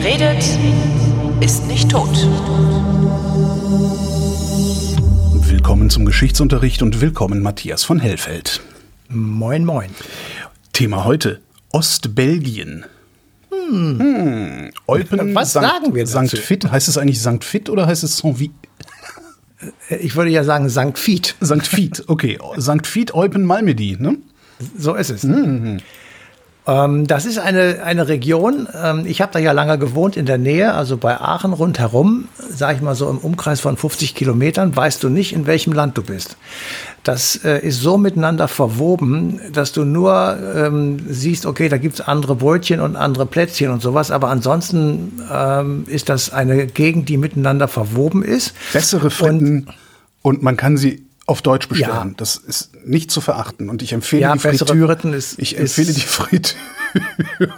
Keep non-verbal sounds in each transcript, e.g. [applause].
Wer redet, ist nicht tot. Willkommen zum Geschichtsunterricht und willkommen Matthias von Hellfeld. Moin, moin. Thema heute: Ostbelgien. Hm. Eupen, Was Sankt, sagen wir dazu? Sankt Fit. Heißt es eigentlich Sankt Fit oder heißt es Saint-Vi? Ich würde ja sagen St. Fiet. Sankt Fiet, okay. Sankt Fiet, Eupen, Malmedy, ne? So ist es. Ähm, das ist eine, eine Region, ähm, ich habe da ja lange gewohnt in der Nähe, also bei Aachen rundherum, sage ich mal so im Umkreis von 50 Kilometern, weißt du nicht, in welchem Land du bist. Das äh, ist so miteinander verwoben, dass du nur ähm, siehst, okay, da gibt's andere Brötchen und andere Plätzchen und sowas, aber ansonsten ähm, ist das eine Gegend, die miteinander verwoben ist. Bessere Fritten und, man kann sie auf Deutsch bestellen. Ja. Das ist nicht zu verachten. Und ich empfehle Ja, die. Fritten ist- ich empfehle die Fritüre. [laughs]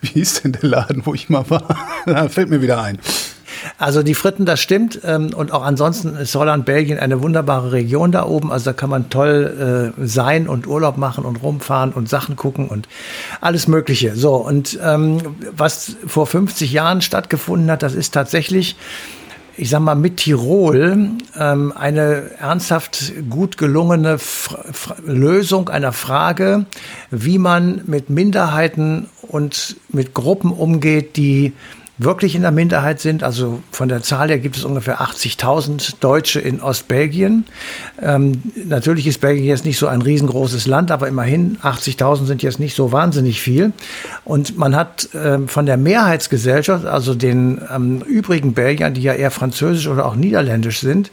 Wie hieß denn der Laden, wo ich mal war? [laughs] Da fällt mir wieder ein. Also die Fritten, das stimmt. Ähm, und auch ansonsten ist Holland, Belgien eine wunderbare Region da oben. Also da kann man toll äh, sein und Urlaub machen und rumfahren und Sachen gucken und alles Mögliche. So, und ähm, was vor 50 Jahren stattgefunden hat, das ist tatsächlich ich sag mal, mit Tirol ähm, eine ernsthaft gut gelungene F F Lösung einer Frage, wie man mit Minderheiten und mit Gruppen umgeht, die wirklich in der Minderheit sind. Also von der Zahl her gibt es ungefähr 80.000 Deutsche in Ostbelgien. Ähm, natürlich ist Belgien jetzt nicht so ein riesengroßes Land, aber immerhin 80.000 sind jetzt nicht so wahnsinnig viel. Und man hat ähm, von der Mehrheitsgesellschaft, also den ähm, übrigen Belgiern, die ja eher französisch oder auch niederländisch sind,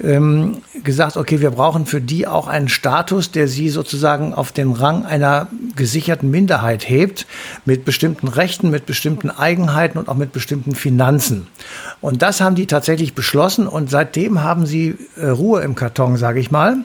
ähm, gesagt, okay, wir brauchen für die auch einen Status, der sie sozusagen auf den Rang einer gesicherten Minderheit hebt, mit bestimmten Rechten, mit bestimmten Eigenheiten und auch mit bestimmten Finanzen. Und das haben die tatsächlich beschlossen und seitdem haben sie äh, Ruhe im Karton, sage ich mal.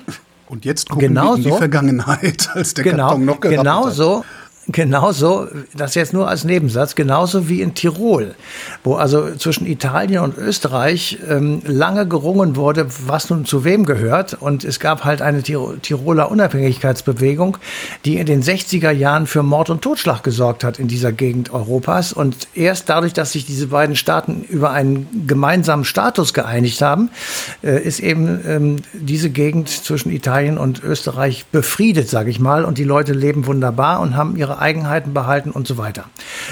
Und jetzt gucken Genau wir in die so. Vergangenheit, als der Genau, Karton noch gerappelt hat. genauso, genauso, das jetzt nur als Nebensatz, genauso wie in Tirol, wo also zwischen Italien und Österreich ähm, lange gerungen wurde, was nun zu wem gehört. Und es gab halt eine Tiro- Tiroler Unabhängigkeitsbewegung, die in den 60er Jahren für Mord und Totschlag gesorgt hat in dieser Gegend Europas. Und erst dadurch, dass sich diese beiden Staaten über einen gemeinsamen Status geeinigt haben, äh, ist eben ähm, diese Gegend zwischen Italien und Österreich befriedet, sage ich mal. Und die Leute leben wunderbar und haben ihre Eigenheiten behalten und so weiter.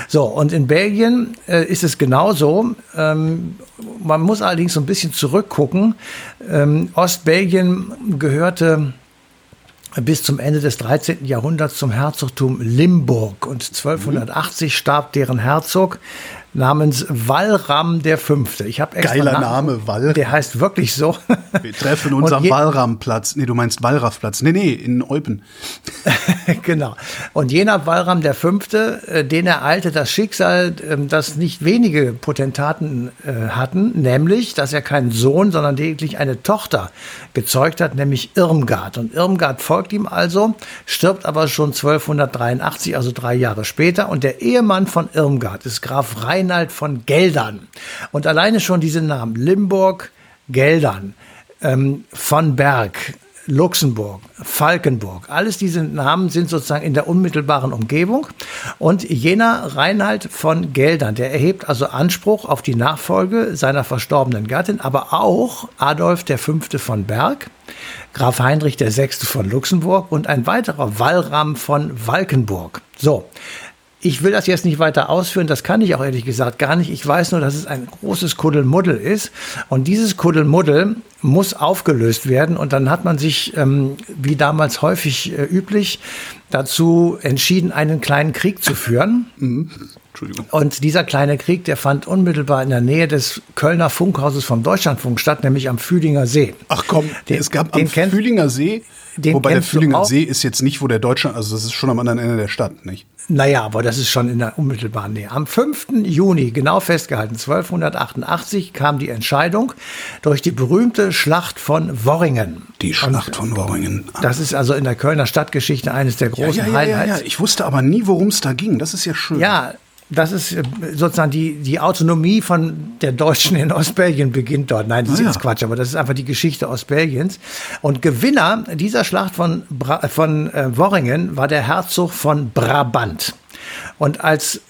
So, und in Belgien äh, ist es genauso. Ähm, man muss allerdings so ein bisschen zurückgucken. Ähm, Ostbelgien gehörte bis zum Ende des 13. Jahrhunderts zum Herzogtum Limburg und 1280 starb deren Herzog namens Walram der Fünfte. Ich habe extra Geiler Name, Wall. Der heißt wirklich so. Wir treffen uns am Walramplatz. Nee, du meinst Wallraffplatz. Nee, nee, in Eupen. [laughs] genau. Und jener Walram der Fünfte, äh, den ereilte das Schicksal, ähm, das nicht wenige Potentaten äh, hatten, nämlich, dass er keinen Sohn, sondern lediglich eine Tochter gezeugt hat, nämlich Irmgard. Und Irmgard folgt ihm also, stirbt aber schon 1283, also drei Jahre später. Und der Ehemann von Irmgard ist Graf Reinald von Geldern. Und alleine schon diese Namen, Limburg, Geldern, ähm, von Berg, Luxemburg, Falkenburg, alles diese Namen sind sozusagen in der unmittelbaren Umgebung. Und jener Reinhard von Geldern, der erhebt also Anspruch auf die Nachfolge seiner verstorbenen Gattin, aber auch Adolf V. von Berg, Graf Heinrich VI. von Luxemburg und ein weiterer Wallram von Walkenburg. So. Ich will das jetzt nicht weiter ausführen, das kann ich auch ehrlich gesagt gar nicht. Ich weiß nur, dass es ein großes Kuddelmuddel ist. Und dieses Kuddelmuddel muss aufgelöst werden. Und dann hat man sich, ähm, wie damals häufig äh, üblich, dazu entschieden, einen kleinen Krieg zu führen. Entschuldigung. Und dieser kleine Krieg, der fand unmittelbar in der Nähe des Kölner Funkhauses vom Deutschlandfunk statt, nämlich am Fühlinger See. Ach komm, Den- es gab den am kennt- Fühlinger See, wobei der Fühlinger? See ist jetzt nicht, wo der Deutschland, also das ist schon am anderen Ende der Stadt, nicht? Naja, aber das ist schon in der unmittelbaren Nähe. Am 5. Juni, genau festgehalten, 1288, kam die Entscheidung durch die berühmte Schlacht von Worringen. Die Schlacht von Worringen. Das ist also in der Kölner Stadtgeschichte eines der ja, großen ja, ja, ja, ja. Highlights. Ich wusste aber nie, worum es da ging. Das ist ja schön. Ja, das ist äh, sozusagen die, die Autonomie von der Deutschen in Ostbelgien beginnt dort. Nein, das ist Ah, ja. jetzt Quatsch, aber das ist einfach die Geschichte Ostbelgiens. Und Gewinner dieser Schlacht von, Bra von äh, Worringen war der Herzog von Brabant. Und als,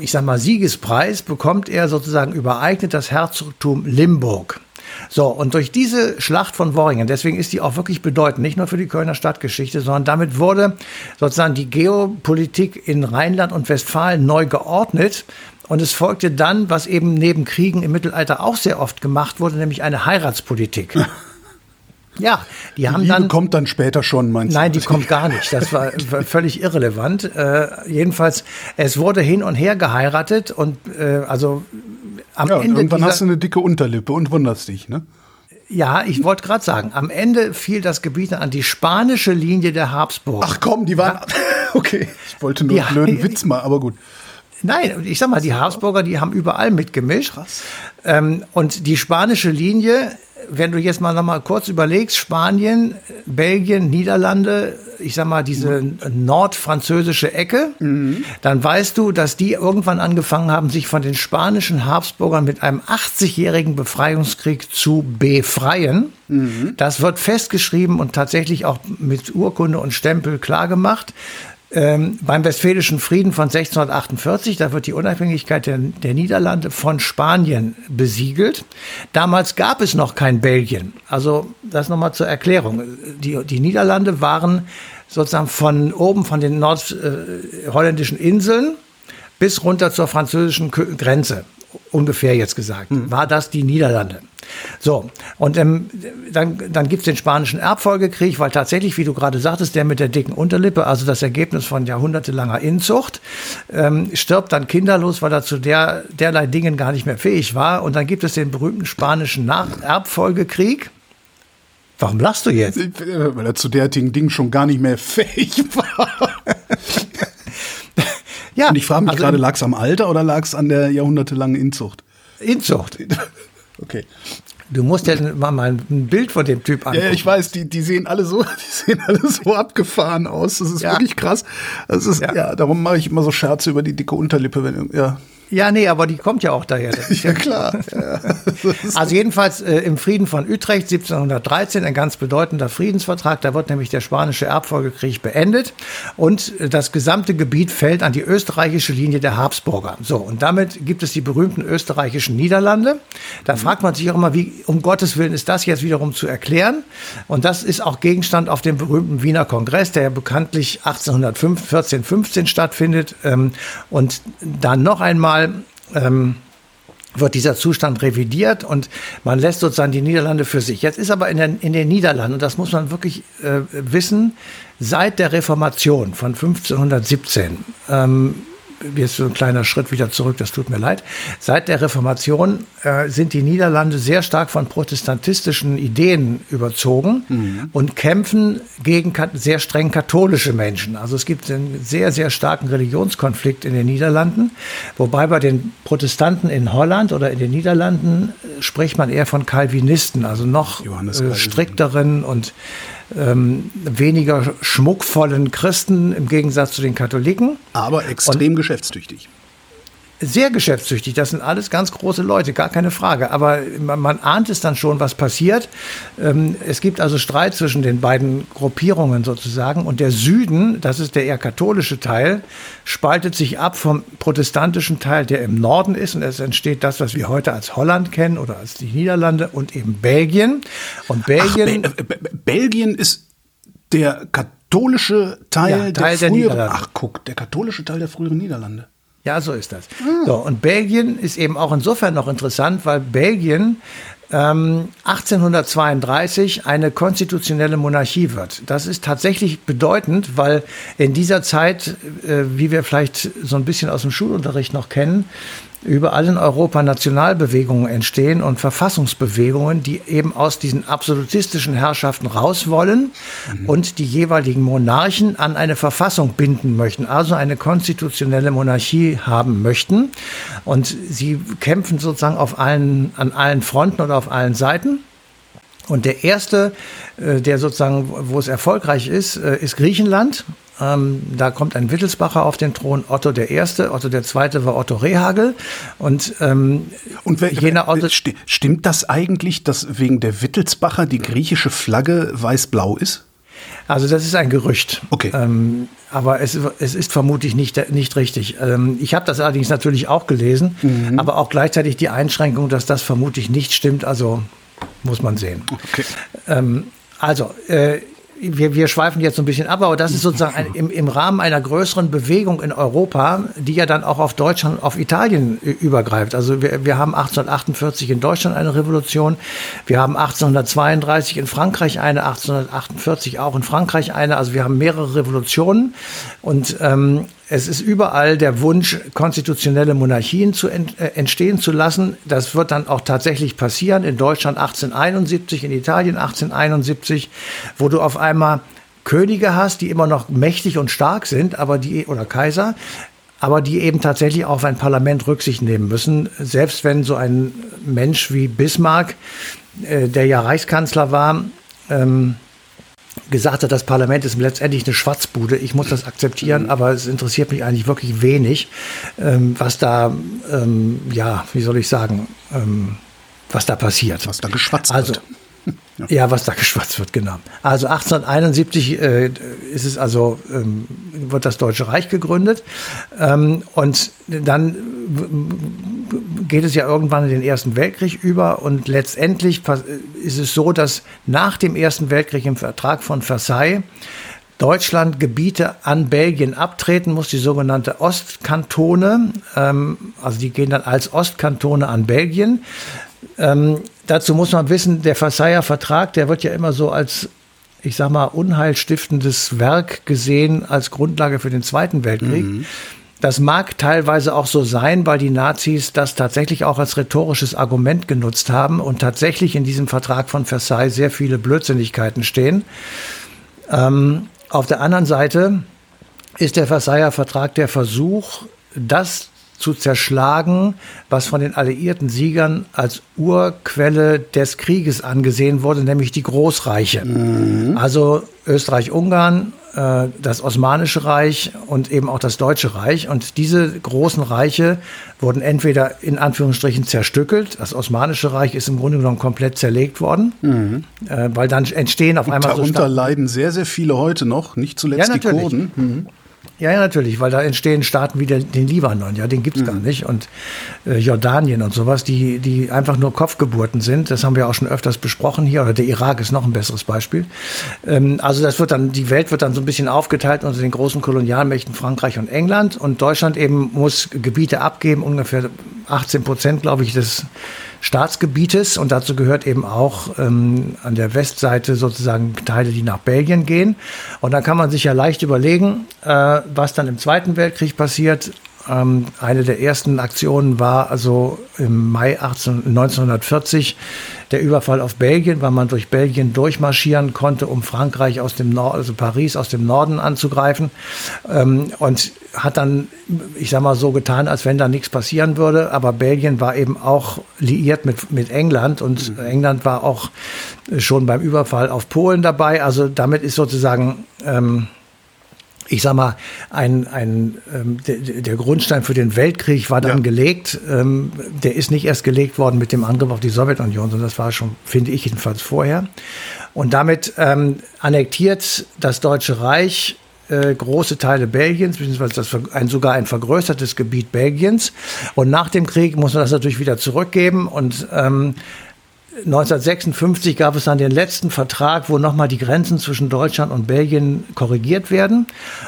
ich sag mal, Siegespreis bekommt er sozusagen übereignet das Herzogtum Limburg. So, und durch diese Schlacht von Worringen, deswegen ist die auch wirklich bedeutend, nicht nur für die Kölner Stadtgeschichte, sondern damit wurde sozusagen die Geopolitik in Rheinland und Westfalen neu geordnet. Und es folgte dann, was eben neben Kriegen im Mittelalter auch sehr oft gemacht wurde, nämlich eine Heiratspolitik. [laughs] Ja, die haben die Liebe dann. kommt dann später schon, meinst Nein, die kommt gar nicht. Das war völlig irrelevant. Äh, jedenfalls, es wurde hin und her geheiratet und äh, also am ja, und Ende. irgendwann hast du eine dicke Unterlippe und wunderst dich, ne? ja, ich wollte gerade sagen, am Ende fiel das Gebiet dann an die spanische Linie der Habsburg. Ach komm, die waren. [laughs] Okay, ich wollte nur Ja. einen blöden [laughs] Witz mal, aber gut. Nein, ich sag mal, die Habsburger, die haben überall mitgemischt. Ähm, und die spanische Linie, wenn du jetzt mal noch mal kurz überlegst, Spanien, Belgien, Niederlande, ich sag mal, diese nordfranzösische Ecke, dann weißt du, dass die irgendwann angefangen haben, sich von den spanischen Habsburgern mit einem 80-jährigen Befreiungskrieg zu befreien. Das wird festgeschrieben und tatsächlich auch mit Urkunde und Stempel klargemacht. Ähm, beim Westfälischen Frieden von 1648, da wird die Unabhängigkeit der, der Niederlande von Spanien besiegelt. Damals gab es noch kein Belgien. Also das nochmal zur Erklärung. Die, die Niederlande waren sozusagen von oben von den nordholländischen Inseln bis runter zur französischen Grenze, ungefähr jetzt gesagt, war das die Niederlande. So, und ähm, dann, dann gibt's den spanischen Erbfolgekrieg, weil tatsächlich, wie du gerade sagtest, der mit der dicken Unterlippe, also das Ergebnis von jahrhundertelanger Inzucht, ähm, stirbt dann kinderlos, weil er zu der, derlei Dingen gar nicht mehr fähig war. Und dann gibt es den berühmten spanischen Nach Erbfolgekrieg. Warum lachst du jetzt? Weil er zu derartigen Dingen schon gar nicht mehr fähig war. Ja, Und ich frage mich also gerade, lag es am Alter oder lag es an der jahrhundertelangen Inzucht? Inzucht. [laughs] Okay. Du musst ja mal, ein Bild von dem Typ angucken. ja, ich weiß, die, die sehen alle so, [laughs] die sehen alle so abgefahren aus. Das ist Ja. wirklich krass. Das ist, Ja. ja. darum mache ich immer so Scherze über die dicke Unterlippe, wenn, ja. Ja, nee, aber die kommt ja auch daher. Ja, klar. [laughs] Ja. Also jedenfalls äh, im Frieden von Utrecht 1713 ein ganz bedeutender Friedensvertrag. Da wird nämlich der spanische Erbfolgekrieg beendet und äh, das gesamte Gebiet fällt an die österreichische Linie der Habsburger. So und damit gibt es die berühmten österreichischen Niederlande. Da fragt man sich auch immer, wie um Gottes Willen ist das jetzt wiederum zu erklären? Und das ist auch Gegenstand auf dem berühmten Wiener Kongress, der ja bekanntlich 1814, 15 stattfindet. Ähm, und dann noch einmal ähm, wird dieser Zustand revidiert und man lässt sozusagen die Niederlande für sich. Jetzt ist aber in, den in den Niederlanden, und das muss man wirklich äh, wissen, seit der Reformation von 1517, ähm, jetzt so ein kleiner Schritt wieder zurück, das tut mir leid. Seit der Reformation äh, sind die Niederlande sehr stark von protestantistischen Ideen überzogen und kämpfen gegen sehr streng katholische Menschen. Also es gibt einen sehr, sehr starken Religionskonflikt in den Niederlanden, wobei bei den Protestanten in Holland oder in den Niederlanden äh, spricht man eher von Calvinisten, also noch äh, strikteren und ähm, weniger schmuckvollen Christen im Gegensatz zu den Katholiken. Aber extrem geschäftstüchtig. Sehr geschäftstüchtig, das sind alles ganz große Leute, gar keine Frage. Aber man, man ahnt es dann schon, was passiert. Ähm, es gibt also Streit zwischen den beiden Gruppierungen sozusagen. Und der Süden, das ist der eher katholische Teil, spaltet sich ab vom protestantischen Teil, der im Norden ist. Und es entsteht das, was wir heute als Holland kennen oder als die Niederlande und eben Belgien. Und Ach, Belgien. Be Be Be Belgien ist der katholische Teil, Ja, Teil der der früheren. Niederlande. Ach, guck, der katholische Teil der früheren Niederlande. Ja, so ist das. So, und Belgien ist eben auch insofern noch interessant, weil Belgien ähm, 1832 eine konstitutionelle Monarchie wird. Das ist tatsächlich bedeutend, weil in dieser Zeit, äh, wie wir vielleicht so ein bisschen aus dem Schulunterricht noch kennen, überall in Europa Nationalbewegungen entstehen und Verfassungsbewegungen, die eben aus diesen absolutistischen Herrschaften raus wollen und die jeweiligen Monarchen an eine Verfassung binden möchten, also eine konstitutionelle Monarchie haben möchten. Und sie kämpfen sozusagen auf allen, an allen Fronten oder auf allen Seiten. Und der erste, äh, der sozusagen, wo es erfolgreich ist, äh, ist Griechenland. Ähm, da kommt ein Wittelsbacher auf den Thron, Otto der Erste. Otto der Zweite war Otto Rehagel. Und, ähm, Und wer, jener Otto, sti- stimmt das eigentlich, dass wegen der Wittelsbacher die griechische Flagge weiß-blau ist? Also das ist ein Gerücht. Okay. Ähm, aber es, es ist vermutlich nicht, nicht richtig. Ähm, ich habe das allerdings natürlich auch gelesen, mhm. aber auch gleichzeitig die Einschränkung, dass das vermutlich nicht stimmt. Also muss man sehen. Okay. Ähm, also, äh, wir, wir schweifen jetzt so ein bisschen ab, aber das ist sozusagen ein, im, im Rahmen einer größeren Bewegung in Europa, die ja dann auch auf Deutschland, auf Italien übergreift. Also wir, wir haben 1848 in Deutschland eine Revolution, wir haben 1832 in Frankreich eine, 1848 auch in Frankreich eine. Also wir haben mehrere Revolutionen und ähm, es ist überall der Wunsch, konstitutionelle Monarchien zu ent, äh, entstehen zu lassen. Das wird dann auch tatsächlich passieren. In Deutschland 1871, in Italien 1871, wo du auf einmal Könige hast, die immer noch mächtig und stark sind, aber die, oder Kaiser, aber die eben tatsächlich auf ein Parlament Rücksicht nehmen müssen. Selbst wenn so ein Mensch wie Bismarck, äh, der ja Reichskanzler war, ähm, gesagt hat, das Parlament ist letztendlich eine Schwatzbude. Ich muss das akzeptieren, mhm. aber es interessiert mich eigentlich wirklich wenig, ähm, was da, ähm, ja, wie soll ich sagen, ähm, was da passiert. Was da geschwatzt also, wird. Ja. [laughs] ja. was da geschwatzt wird, genau. Also 1871 äh, ist es also, ähm, wird das Deutsche Reich gegründet. Ähm, und dann geht es ja irgendwann in den Ersten Weltkrieg über. Und letztendlich ist es so, dass nach dem Ersten Weltkrieg im Vertrag von Versailles Deutschland Gebiete an Belgien abtreten muss, die sogenannte Ostkantone. Ähm, also die gehen dann als Ostkantone an Belgien. Ähm, dazu muss man wissen, der Versailler Vertrag, der wird ja immer so als, ich sag mal, unheilstiftendes Werk gesehen als Grundlage für den Zweiten Weltkrieg. Mhm. Das mag teilweise auch so sein, weil die Nazis das tatsächlich auch als rhetorisches Argument genutzt haben und tatsächlich in diesem Vertrag von Versailles sehr viele Blödsinnigkeiten stehen. Ähm, auf der anderen Seite ist der Versailler Vertrag der Versuch, das zu zerschlagen, was von den alliierten Siegern als Urquelle des Krieges angesehen wurde, nämlich die Großreiche. Mhm. Also Österreich-Ungarn, äh, das Osmanische Reich und eben auch das Deutsche Reich. Und diese großen Reiche wurden entweder in Anführungsstrichen zerstückelt. Das Osmanische Reich ist im Grunde genommen komplett zerlegt worden, mhm. Äh, weil dann entstehen auf einmal und darunter so leiden sehr, sehr viele heute noch, nicht zuletzt ja, die Kurden. Mhm. Ja, ja, natürlich, weil da entstehen Staaten wie den, den Libanon, ja, den gibt's mhm. gar nicht. Und äh, Jordanien und sowas, die, die einfach nur Kopfgeburten sind. Das haben wir auch schon öfters besprochen hier. Oder der Irak ist noch ein besseres Beispiel. Ähm, also das wird dann, die Welt wird dann so ein bisschen aufgeteilt unter den großen Kolonialmächten Frankreich und England. Und Deutschland eben muss Gebiete abgeben, ungefähr 18 Prozent, glaube ich, des Staatsgebietes und dazu gehört eben auch ähm, an der Westseite sozusagen Teile, die nach Belgien gehen. Und dann kann man sich ja leicht überlegen, äh, was dann im Zweiten Weltkrieg passiert. Ähm, eine der ersten Aktionen war also im Mai 18, 1940 der Überfall auf Belgien, weil man durch Belgien durchmarschieren konnte, um Frankreich aus dem Norden, also Paris aus dem Norden anzugreifen. Ähm, und hat dann, ich sag mal so getan, als wenn da nichts passieren würde. Aber Belgien war eben auch liiert mit, mit England und mhm. England war auch schon beim Überfall auf Polen dabei. Also damit ist sozusagen, ähm, ich sag mal, ein, ein, ähm, der, der, Grundstein für den Weltkrieg war dann ja. gelegt. Ähm, der ist nicht erst gelegt worden mit dem Angriff auf die Sowjetunion, sondern das war schon, finde ich jedenfalls vorher. Und damit ähm, annektiert das Deutsche Reich äh, große Teile Belgiens, beziehungsweise das, ein, sogar ein vergrößertes Gebiet Belgiens. Und nach dem Krieg muss man das natürlich wieder zurückgeben und ähm, 1956 gab es dann den letzten Vertrag, wo nochmal die Grenzen zwischen Deutschland und Belgien korrigiert werden.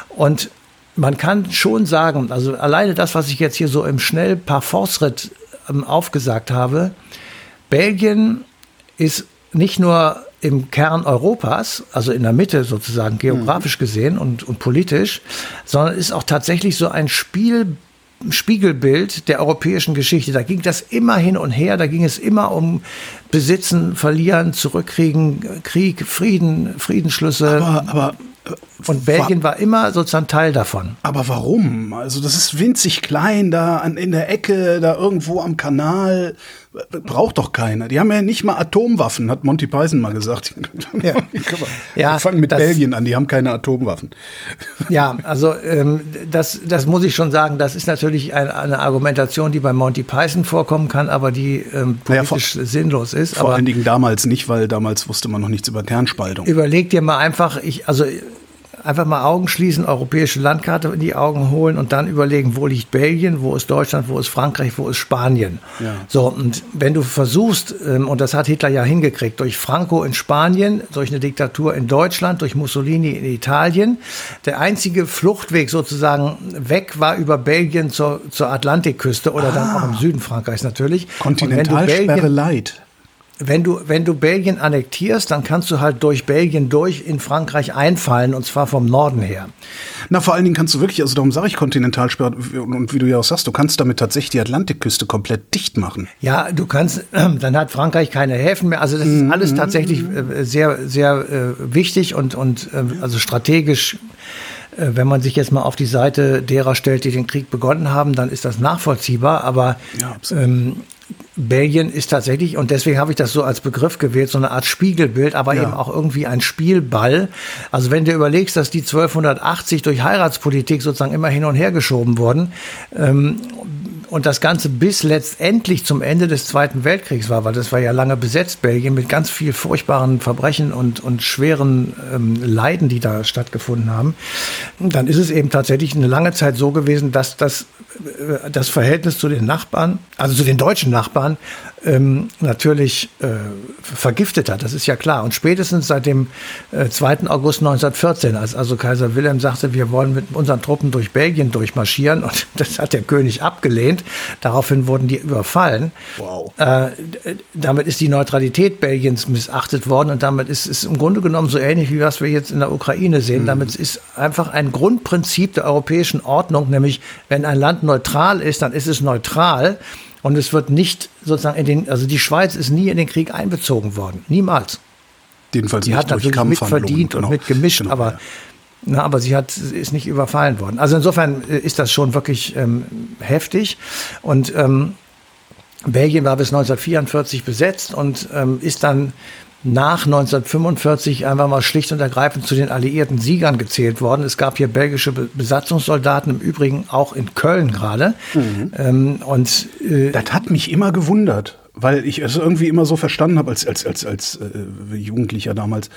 Und man kann schon sagen, also alleine das, was ich jetzt hier so im schnell Parforce-Ritt ähm, aufgesagt habe, Belgien ist nicht nur im Kern Europas, also in der Mitte sozusagen geografisch mhm. gesehen und, und politisch, sondern ist auch tatsächlich so ein Spiel Spiegelbild der europäischen Geschichte. Da ging das immer hin und her, da ging es immer um Besitzen, Verlieren, Zurückkriegen, Krieg, Frieden, Friedensschlüsse. Aber, aber Und Belgien war immer sozusagen Teil davon. Aber warum? Also das ist winzig klein da an, in der Ecke, da irgendwo am Kanal. Braucht doch keiner. Die haben ja nicht mal Atomwaffen, hat Monty Python mal gesagt. Ja. [laughs] ja, Wir fangen mit Belgien an, die haben keine Atomwaffen. Ja, also ähm, das, das muss ich schon sagen, das ist natürlich ein, eine Argumentation, die bei Monty Python vorkommen kann, aber die ähm, politisch naja, vor, sinnlos ist. Vor aber allen Dingen damals nicht, weil damals wusste man noch nichts über Kernspaltung. Überleg dir mal einfach, ich, also einfach mal Augen schließen, europäische Landkarte in die Augen holen und dann überlegen, wo liegt Belgien, wo ist Deutschland, wo ist Frankreich, wo ist Spanien. Ja. So, und wenn du versuchst, ähm, und das hat Hitler ja hingekriegt, durch Franco in Spanien, durch eine Diktatur in Deutschland, durch Mussolini in Italien, der einzige Fluchtweg sozusagen weg war über Belgien zur, zur Atlantikküste oder ah. dann auch im Süden Frankreichs natürlich. Kontinentalsperre Light wenn du, wenn du Belgien annektierst, dann kannst du halt durch Belgien durch in Frankreich einfallen und zwar vom Norden her. Na, vor allen Dingen kannst du wirklich, also darum sage ich Kontinentalsperre und wie du ja auch sagst, du kannst damit tatsächlich die Atlantikküste komplett dicht machen. Ja, du kannst, [clears throat] dann hat Frankreich keine Häfen mehr. Also das ist mhm. alles tatsächlich äh, sehr, sehr äh, wichtig und, und äh, also strategisch wenn man sich jetzt mal auf die Seite derer stellt, die den Krieg begonnen haben, dann ist das nachvollziehbar. Aber ja, ähm, Belgien ist tatsächlich, und deswegen habe ich das so als Begriff gewählt, so eine Art Spiegelbild, aber ja. eben auch irgendwie ein Spielball. Also wenn du überlegst, dass die 1280 durch Heiratspolitik sozusagen immer hin und her geschoben wurden, ähm, und das Ganze bis letztendlich zum Ende des Zweiten Weltkriegs war, weil das war ja lange besetzt, Belgien, mit ganz viel furchtbaren Verbrechen und, und schweren ähm, Leiden, die da stattgefunden haben, dann ist es eben tatsächlich eine lange Zeit so gewesen, dass das, äh, das Verhältnis zu den Nachbarn, also zu den deutschen Nachbarn, ähm, natürlich äh, vergiftet hat. Das ist ja klar. Und spätestens seit dem äh, 2. August 1914, als also Kaiser Wilhelm sagte, wir wollen mit unseren Truppen durch Belgien durchmarschieren, und [laughs] das hat der König abgelehnt. Daraufhin wurden die überfallen. Wow. Äh, damit ist die Neutralität Belgiens missachtet worden und damit ist es im Grunde genommen so ähnlich wie was wir jetzt in der Ukraine sehen. Mhm. Damit ist einfach ein Grundprinzip der europäischen Ordnung, nämlich wenn ein Land neutral ist, dann ist es neutral. Und es wird nicht sozusagen in den, also die Schweiz ist nie in den Krieg einbezogen worden. Niemals. Jedenfalls die hat natürlich mitverdient genau. und mitgemischt, genau, aber, ja. na, aber sie hat, ist nicht überfallen worden. Also insofern äh, ist das schon wirklich ähm, heftig. Und ähm, Belgien war bis 1944 besetzt und ähm, ist dann nach 1945 einfach mal schlicht und ergreifend zu den alliierten Siegern gezählt worden. Es gab hier belgische Besatzungssoldaten, im Übrigen auch in Köln gerade. Mhm. Ähm, und äh, das hat mich immer gewundert, weil ich es irgendwie immer so verstanden habe als als als als äh, Jugendlicher damals,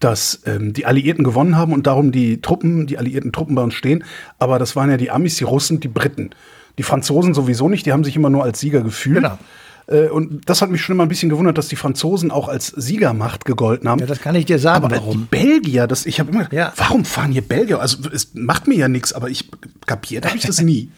dass ähm, die Alliierten gewonnen haben und darum die Truppen, die alliierten Truppen bei uns stehen. Aber das waren ja die Amis, die Russen, die Briten. Die Franzosen sowieso nicht, die haben sich immer nur als Sieger gefühlt. Genau. Äh, und das hat mich schon immer ein bisschen gewundert, dass die Franzosen auch als Siegermacht gegolten haben. Ja, das kann ich dir sagen. Aber warum? die Belgier, das, ich habe immer, ja. warum fahren hier Belgier? Also es macht mir ja nichts, aber ich kapiert habe ich das nie.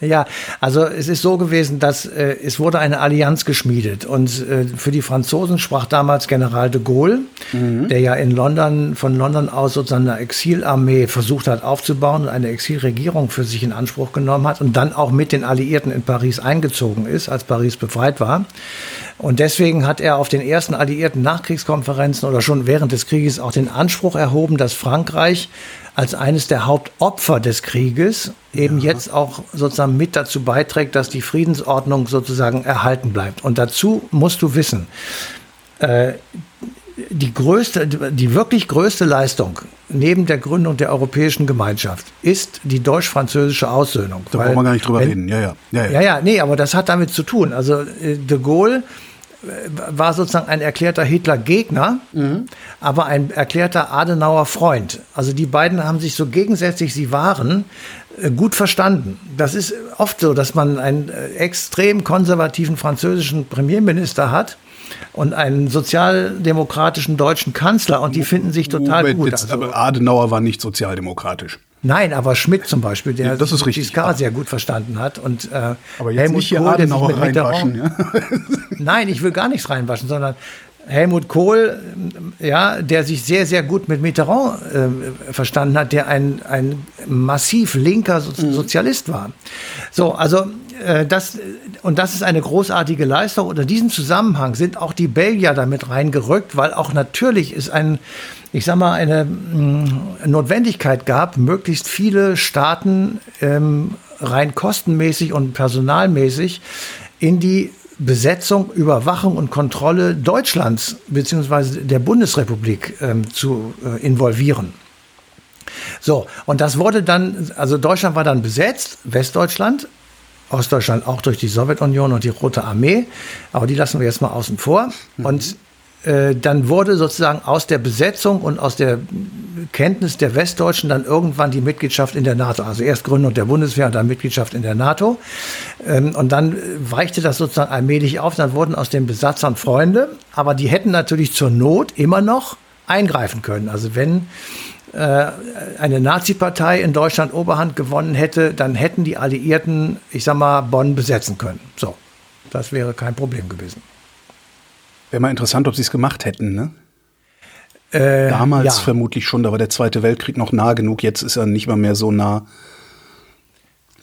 Ja, also es ist so gewesen, dass äh, es wurde eine Allianz geschmiedet und äh, für die Franzosen sprach damals General de Gaulle, mhm. der ja in London von London aus sozusagen eine Exilarmee versucht hat aufzubauen und eine Exilregierung für sich in Anspruch genommen hat und dann auch mit den Alliierten in Paris eingezogen ist, als Paris befreit war. Und deswegen hat er auf den ersten alliierten Nachkriegskonferenzen oder schon während des Krieges auch den Anspruch erhoben, dass Frankreich als eines der Hauptopfer des Krieges eben ja. jetzt auch sozusagen mit dazu beiträgt, dass die Friedensordnung sozusagen erhalten bleibt. Und dazu musst du wissen, äh, die größte, die wirklich größte Leistung neben der Gründung der Europäischen Gemeinschaft ist die deutsch-französische Aussöhnung. Da brauchen wir gar nicht drüber wenn, reden. Ja, ja, ja, ja. Ja, ja, nee, aber das hat damit zu tun. Also äh, de Gaulle war sozusagen ein erklärter Hitler-Gegner, mhm. aber ein erklärter Adenauer-Freund. Also die beiden haben sich so gegensätzlich sie waren, gut verstanden. Das ist oft so, dass man einen äh, extrem konservativen französischen Premierminister hat und einen sozialdemokratischen deutschen Kanzler und die finden sich total Moment, gut. Jetzt, also, aber Adenauer war nicht sozialdemokratisch. Nein, aber Schmidt zum Beispiel, der ja, das ist richtig, Giscard ja. sehr gut verstanden hat. Und, äh, aber jetzt Helmut nicht hier Kohl, Adenauer reinwaschen. Ja? [laughs] Nein, ich will gar nichts reinwaschen, sondern Helmut Kohl, ja, der sich sehr, sehr gut mit Mitterrand äh, verstanden hat, der ein, ein massiv linker so mhm. Sozialist war. So, also äh, das, und das ist eine großartige Leistung. Und in diesem Zusammenhang sind auch die Belgier damit reingerückt, weil auch natürlich ist ein, ich sag mal, eine mh, mm, Notwendigkeit gab, möglichst viele Staaten ähm, rein kostenmäßig und personalmäßig in die Besetzung, Überwachung und Kontrolle Deutschlands bzw. der Bundesrepublik ähm, zu äh, involvieren. So, und das wurde dann, also Deutschland war dann besetzt, Westdeutschland, Ostdeutschland auch durch die Sowjetunion und die Rote Armee, aber die lassen wir jetzt mal außen vor. Mhm. Und dann wurde sozusagen aus der Besetzung und aus der Kenntnis der Westdeutschen dann irgendwann die Mitgliedschaft in der NATO. Also erst Gründung der Bundeswehr und dann Mitgliedschaft in der NATO. Ähm, und dann weichte das sozusagen allmählich auf. Dann wurden aus den Besatzern Freunde, aber die hätten natürlich zur Not immer noch eingreifen können. Also wenn äh, eine Nazi-Partei in Deutschland Oberhand gewonnen hätte, dann hätten die Alliierten, ich sag mal, Bonn besetzen können. So, das wäre kein Problem gewesen. Wäre mal interessant, ob sie es gemacht hätten, ne? Äh, Damals ja. vermutlich schon, da war der Zweite Weltkrieg noch nah genug, jetzt ist er nicht mal mehr so nah.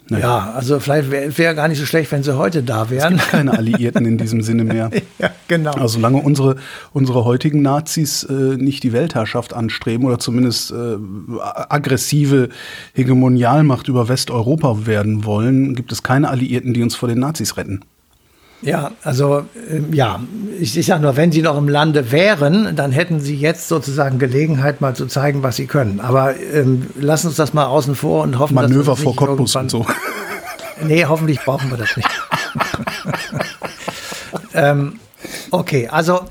Naja. Ja, also vielleicht wäre wär gar nicht so schlecht, wenn sie heute da wären. Es gibt keine Alliierten in diesem Sinne [laughs] mehr. ja, genau. Also solange unsere, unsere heutigen Nazis äh, nicht die Weltherrschaft anstreben oder zumindest äh, aggressive Hegemonialmacht über Westeuropa werden wollen, gibt es keine Alliierten, die uns vor den Nazis retten. Ja, also äh, ja, ich, ich sage nur, wenn sie noch im Lande wären, dann hätten sie jetzt sozusagen Gelegenheit, mal zu zeigen, was sie können. Aber ähm, lass uns das mal außen vor und hoffen, Manöver dass vor Cottbus und so. [laughs] Nee, hoffentlich brauchen wir das nicht. [laughs] ähm, okay, also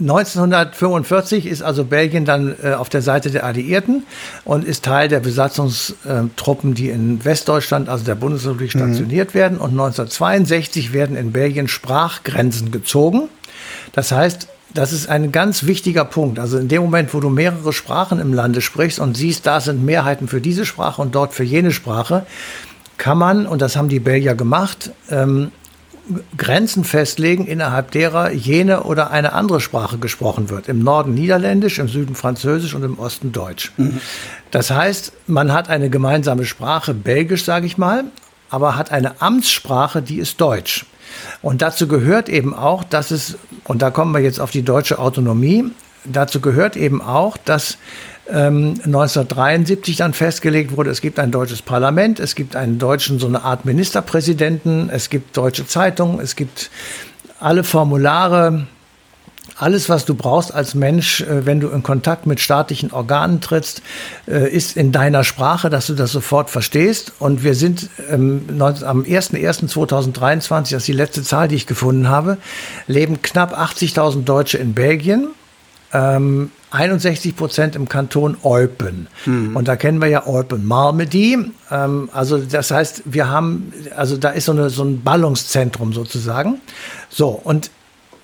1945 ist also Belgien dann äh, auf der Seite der Alliierten und ist Teil der Besatzungstruppen, die in Westdeutschland, also der Bundesrepublik, mhm. stationiert mhm. werden. Und 1962 werden in Belgien Sprachgrenzen gezogen. Das heißt, das ist ein ganz wichtiger Punkt. Also in dem Moment, wo du mehrere Sprachen im Lande sprichst und siehst, da sind Mehrheiten für diese Sprache und dort für jene Sprache, kann man, und das haben die Belgier gemacht, ähm, Grenzen festlegen, innerhalb derer jene oder eine andere Sprache gesprochen wird. Im Norden Niederländisch, im Süden Französisch und im Osten Deutsch. Mhm. Das heißt, man hat eine gemeinsame Sprache, Belgisch sage ich mal, aber hat eine Amtssprache, die ist Deutsch. Und dazu gehört eben auch, dass es, und da kommen wir jetzt auf die deutsche Autonomie, dazu gehört eben auch, dass 1973 ähm, dann festgelegt wurde, es gibt ein deutsches Parlament, es gibt einen deutschen, so eine Art Ministerpräsidenten, es gibt deutsche Zeitungen, es gibt alle Formulare, alles, was du brauchst als Mensch, äh, wenn du in Kontakt mit staatlichen Organen trittst, äh, ist in deiner Sprache, dass du das sofort verstehst. Und wir sind ähm, am 01.01.2023, das ist die letzte Zahl, die ich gefunden habe, leben knapp 80.000 Deutsche in Belgien. Ähm, 61 Prozent im Kanton Eupen. Mhm. Und da kennen wir ja Eupen Malmedy. Ähm, also das heißt, wir haben, also da ist so, eine, so ein Ballungszentrum sozusagen. So, und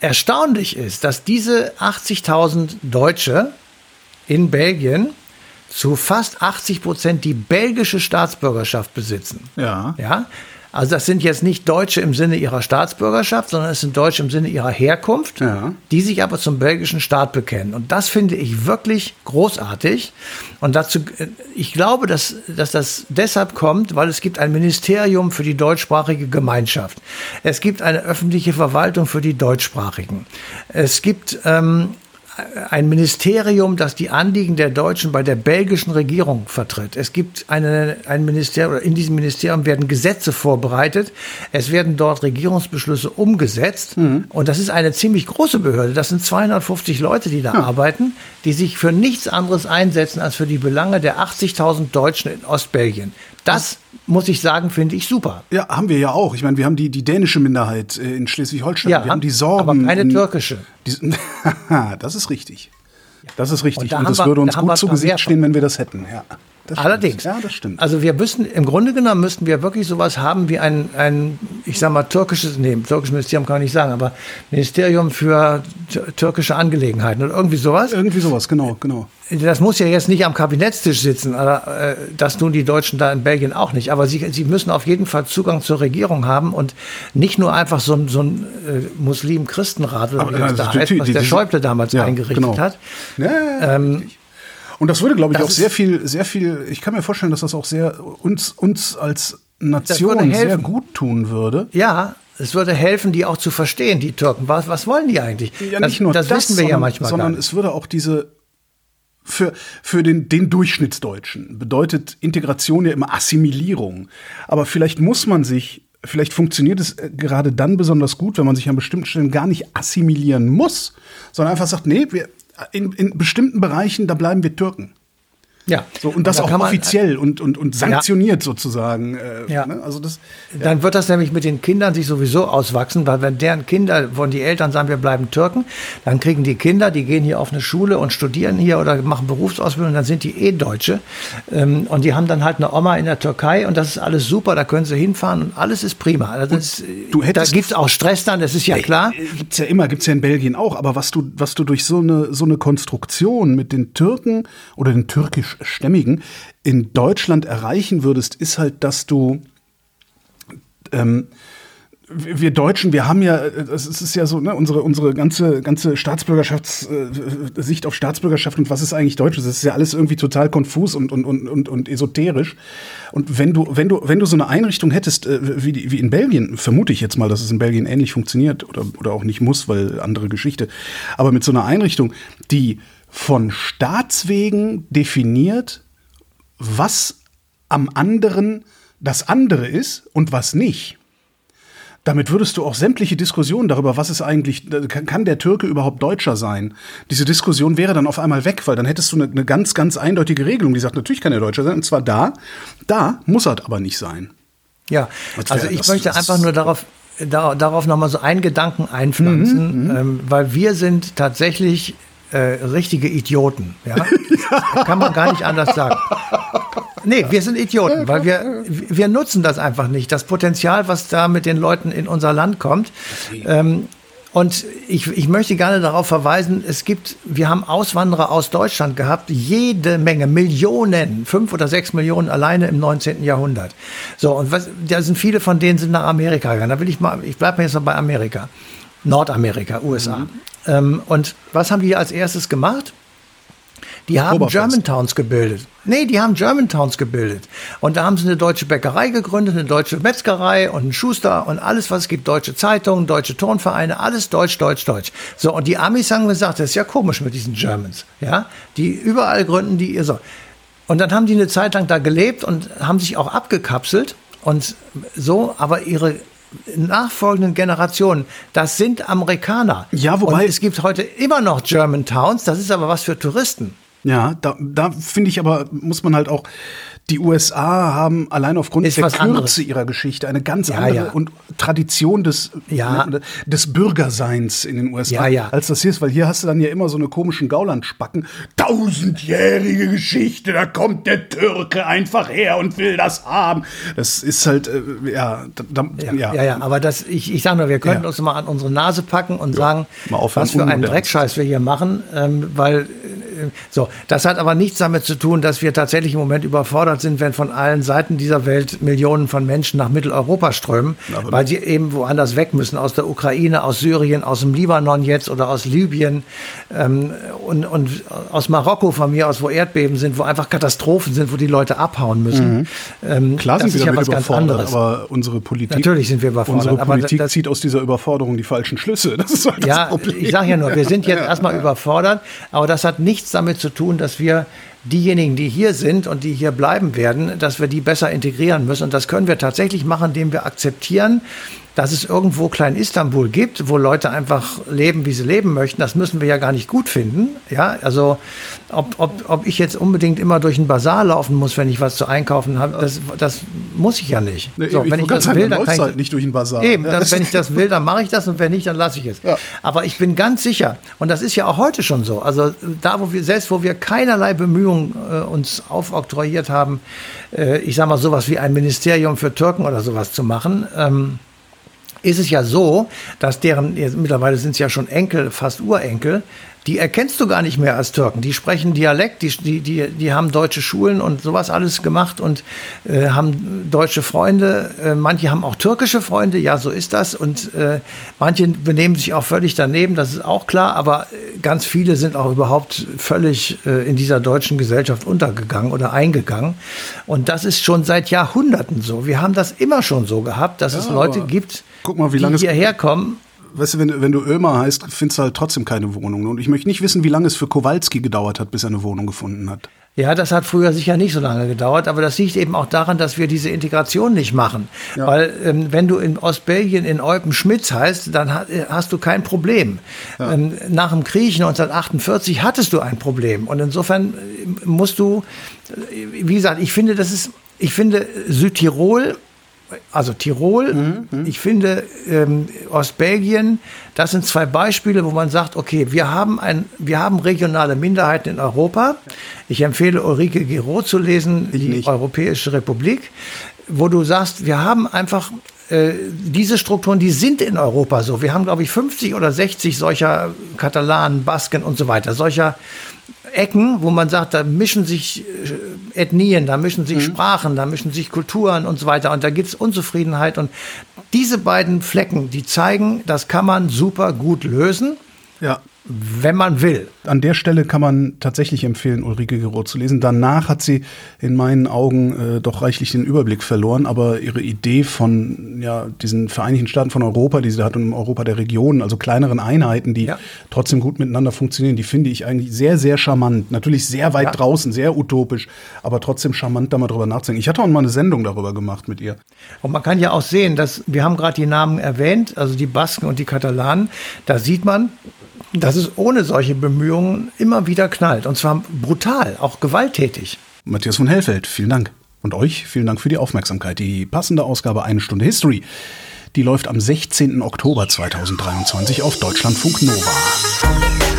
erstaunlich ist, dass diese 80.000 Deutsche in Belgien zu fast 80 Prozent die belgische Staatsbürgerschaft besitzen. Ja. Ja. Also das sind jetzt nicht Deutsche im Sinne ihrer Staatsbürgerschaft, sondern es sind Deutsche im Sinne ihrer Herkunft, ja. die sich aber zum belgischen Staat bekennen. Und das finde ich wirklich großartig. Und dazu, äh, ich glaube, dass, dass das deshalb kommt, weil es gibt ein Ministerium für die deutschsprachige Gemeinschaft. Es gibt eine öffentliche Verwaltung für die Deutschsprachigen. Es gibt ähm, ein Ministerium, das die Anliegen der Deutschen bei der belgischen Regierung vertritt. Es gibt eine, ein Ministerium, oder in diesem Ministerium werden Gesetze vorbereitet. Es werden dort Regierungsbeschlüsse umgesetzt. Mhm. Und das ist eine ziemlich große Behörde. Das sind 250 Leute, die da ja. arbeiten, die sich für nichts anderes einsetzen als für die Belange der 80.000 Deutschen in Ostbelgien. Das muss ich sagen, finde ich super. Ja, haben wir ja auch. Ich meine, wir haben die, die dänische Minderheit äh, in Schleswig-Holstein. Ja, wir haben die Sorben. Aber keine türkische. Die, [laughs] das ist richtig. Das ist richtig. Und, da Und das würde uns gut zu Gesicht stehen, wenn wir das hätten. Ja. Das Allerdings. Ja, das stimmt. Also wir müssen, im Grunde genommen müssten wir wirklich sowas haben wie ein, ein ich sag mal, türkisches, nee, türkisches Ministerium kann man nicht sagen, aber Ministerium für türkische Angelegenheiten oder irgendwie sowas. Irgendwie sowas, genau, genau. Das muss ja jetzt nicht am Kabinettstisch sitzen, aber äh, das tun die Deutschen da in Belgien auch nicht. Aber sie, sie müssen auf jeden Fall Zugang zur Regierung haben und nicht nur einfach so, so ein äh, Muslim-Christenrat oder wie das da heißt, was der Schäuble damals ja, eingerichtet genau. hat. Ja, ähm, und das würde, glaube ich, das auch sehr viel, sehr viel, ich kann mir vorstellen, dass das auch sehr uns, uns als Nation sehr gut tun würde. Ja, es würde helfen, die auch zu verstehen, die Türken. Was, was wollen die eigentlich? Ja, nicht das, nur das, das wissen wir sondern, ja manchmal. Sondern es würde auch diese für, für den, den Durchschnittsdeutschen bedeutet Integration ja immer Assimilierung. Aber vielleicht muss man sich, vielleicht funktioniert es äh, gerade dann besonders gut, wenn man sich an bestimmten Stellen gar nicht assimilieren muss, sondern einfach sagt, nee, wir, in, in bestimmten Bereichen, da bleiben wir Türken. Ja. So, und das und auch offiziell man, und, und, und sanktioniert ja. sozusagen. Äh, ja. Ne? Also das, ja. Dann wird das nämlich mit den Kindern sich sowieso auswachsen, weil wenn deren Kinder, von die Eltern sagen, wir bleiben Türken, dann kriegen die Kinder, die gehen hier auf eine Schule und studieren hier oder machen Berufsausbildung, dann sind die eh Deutsche. Ähm, und die haben dann halt eine Oma in der Türkei und das ist alles super, da können sie hinfahren und alles ist prima. Also ist, du hättest, da gibt es auch Stress dann, das ist ja klar. Gibt's ja immer, gibt's ja in Belgien auch, aber was du, was du durch so eine, so eine Konstruktion mit den Türken oder den türkisch Stämmigen in Deutschland erreichen würdest, ist halt, dass du ähm, wir Deutschen, wir haben ja, es ist ja so, ne, unsere, unsere ganze, ganze Staatsbürgerschaftssicht äh, auf Staatsbürgerschaft und was ist eigentlich Deutsch? Das ist ja alles irgendwie total konfus und, und, und, und, und esoterisch. Und wenn du, wenn du, wenn du so eine Einrichtung hättest, äh, wie, wie in Belgien, vermute ich jetzt mal, dass es in Belgien ähnlich funktioniert oder, oder auch nicht muss, weil andere Geschichte. Aber mit so einer Einrichtung, die von Staatswegen definiert, was am anderen das andere ist und was nicht. Damit würdest du auch sämtliche Diskussionen darüber, was ist eigentlich, kann der Türke überhaupt Deutscher sein? Diese Diskussion wäre dann auf einmal weg, weil dann hättest du eine, eine ganz, ganz eindeutige Regelung, die sagt, natürlich kann er Deutscher sein, und zwar da, da muss er aber nicht sein. Ja, also ich das, möchte das einfach nur darauf, da, darauf nochmal so einen Gedanken einpflanzen, mhm, mhm, ähm, weil wir sind tatsächlich äh, richtige Idioten. Ja? [laughs] Kann man gar nicht anders sagen. Nee, wir sind Idioten, weil wir, wir nutzen das einfach nicht. Das Potenzial, was da mit den Leuten in unser Land kommt. Ähm, und ich, ich möchte gerne darauf verweisen, es gibt, wir haben Auswanderer aus Deutschland gehabt, jede Menge, Millionen, fünf oder sechs Millionen alleine im 19. Jahrhundert. So, und was, da sind viele von denen sind nach Amerika gegangen. Da will ich mal, ich bleibe mir jetzt noch bei Amerika. Nordamerika, USA. Mhm. Ähm, und was haben die als erstes gemacht? Die haben Germantowns gebildet. Nee, die haben Germantowns gebildet. Und da haben sie eine deutsche Bäckerei gegründet, eine deutsche Metzgerei und einen Schuster und alles, was es gibt. Deutsche Zeitungen, deutsche Turnvereine, alles Deutsch, Deutsch, Deutsch. So, und die Amis haben gesagt, das ist ja komisch mit diesen Germans. Ja, die überall gründen, die ihr so. Und dann haben die eine Zeit lang da gelebt und haben sich auch abgekapselt und so, aber ihre nachfolgenden Generationen, das sind Amerikaner. Ja, wobei. Und es gibt heute immer noch German Towns, das ist aber was für Touristen. Ja, da, da finde ich aber, muss man halt auch die USA haben allein aufgrund ist der Kürze anderes. ihrer Geschichte eine ganz ja, andere ja. und Tradition des, ja. Ne, des Bürgerseins in den USA, als das hier ist, weil hier hast du dann ja immer so eine komischen Gaulandspacken. Tausendjährige Geschichte, da kommt der Türke einfach her und will das haben. Das ist halt, äh, ja, da, ja, ja. ja, aber das, ich, ich sage nur, wir könnten uns mal an unsere Nase packen und sagen, was für einen Dreckscheiß wir hier machen, ähm, weil so, das hat aber nichts damit zu tun, dass wir tatsächlich im Moment überfordert sind, wenn von allen Seiten dieser Welt Millionen von Menschen nach Mitteleuropa strömen, aber weil sie eben woanders weg müssen, aus der Ukraine, aus Syrien, aus dem Libanon jetzt oder aus Libyen ähm, und, und aus Marokko von mir aus, wo Erdbeben sind, wo einfach Katastrophen sind, wo die Leute abhauen müssen. Mhm. Ähm, Klar sind wir ist ja anderes. Aber unsere Politik, Natürlich sind wir überfordert. Unsere Politik das, zieht aus dieser Überforderung die falschen Schlüsse. [laughs] Das ist halt ja, das Problem. ich sage ja nur, wir sind jetzt erstmal überfordert, aber das hat nichts damit zu tun, dass wir diejenigen, die hier sind und die hier bleiben werden, dass wir die besser integrieren müssen. Und das können wir tatsächlich machen, indem wir akzeptieren, dass es irgendwo Klein Istanbul gibt, wo Leute einfach leben, wie sie leben möchten, das müssen wir ja gar nicht gut finden. Ja, also ob, ob, ob ich jetzt unbedingt immer durch einen Bazar laufen muss, wenn ich was zu einkaufen habe, das, das muss ich ja nicht. Nee, so, wenn ich das will, dann kann ich halt nicht durch einen Bazar. Eben, das, wenn ich das will, dann mache ich das und wenn nicht, dann lasse ich es. Ja. Aber ich bin ganz sicher, und das ist ja auch heute schon so, also da, wo wir selbst, wo wir keinerlei Bemühungen äh, uns aufoktroyiert haben, äh, ich sage mal sowas wie ein Ministerium für Türken oder sowas zu machen. Ähm, ist es ja so, dass deren, mittlerweile sind es ja schon Enkel, fast Urenkel, die erkennst du gar nicht mehr als Türken. Die sprechen Dialekt, die, die, die, die haben deutsche Schulen und sowas alles gemacht und äh, haben deutsche Freunde. Äh, manche haben auch türkische Freunde, ja, so ist das. Und äh, manche benehmen sich auch völlig daneben, das ist auch klar. Aber äh, ganz viele sind auch überhaupt völlig äh, in dieser deutschen Gesellschaft untergegangen oder eingegangen. Und das ist schon seit Jahrhunderten so. Wir haben das immer schon so gehabt, dass ja, es Leute gibt, guck mal, wie lange die hierher kommen weißt du, wenn, wenn du Ömer heißt, findest du halt trotzdem keine Wohnung. Und ich möchte nicht wissen, wie lange es für Kowalski gedauert hat, bis er eine Wohnung gefunden hat. Ja, das hat früher sicher nicht so lange gedauert, aber das liegt eben auch daran, dass wir diese Integration nicht machen. Ja. Weil ähm, wenn du in Ostbelgien in Eupen-Schmitz heißt, dann hast du kein Problem. Ja. Ähm, nach dem Krieg 1948 hattest du ein Problem. Und insofern äh, musst du, äh, wie gesagt, ich finde, das ist, ich finde Südtirol also Tirol, mhm, mhm, ich finde ähm, Ostbelgien, das sind zwei Beispiele, wo man sagt, okay, wir haben, ein, wir haben regionale Minderheiten in Europa. Ich empfehle Ulrike Giraud zu lesen, ich die nicht. Europäische Republik, wo du sagst, wir haben einfach äh, diese Strukturen, die sind in Europa so. Wir haben, glaube ich, 50 oder 60 solcher Katalanen, Basken und so weiter, solcher Ecken, wo man sagt, da mischen sich äh, Ethnien, da mischen sich mhm. Sprachen, da mischen sich Kulturen und so weiter. Und da gibt es Unzufriedenheit. Und diese beiden Flecken, die zeigen, das kann man super gut lösen. Ja wenn man will. An der Stelle kann man tatsächlich empfehlen, Ulrike Gero zu lesen. Danach hat sie in meinen Augen äh, doch reichlich den Überblick verloren, aber ihre Idee von ja, diesen Vereinigten Staaten von Europa, die sie hat, und im Europa der Regionen, also kleineren Einheiten, die ja. trotzdem gut miteinander funktionieren, die finde ich eigentlich sehr, sehr charmant. Natürlich sehr weit ja. draußen, sehr utopisch, aber trotzdem charmant, da mal drüber nachzudenken. Ich hatte auch mal eine Sendung darüber gemacht mit ihr. Und man kann ja auch sehen, dass wir haben gerade die Namen erwähnt, also die Basken und die Katalanen. Da sieht man, dass es ohne solche Bemühungen immer wieder knallt. Und zwar brutal, auch gewalttätig. Matthias von Hellfeld, vielen Dank. Und euch vielen Dank für die Aufmerksamkeit. Die passende Ausgabe Eine Stunde History, die läuft am 16. Oktober 2023 auf Deutschlandfunk Nova.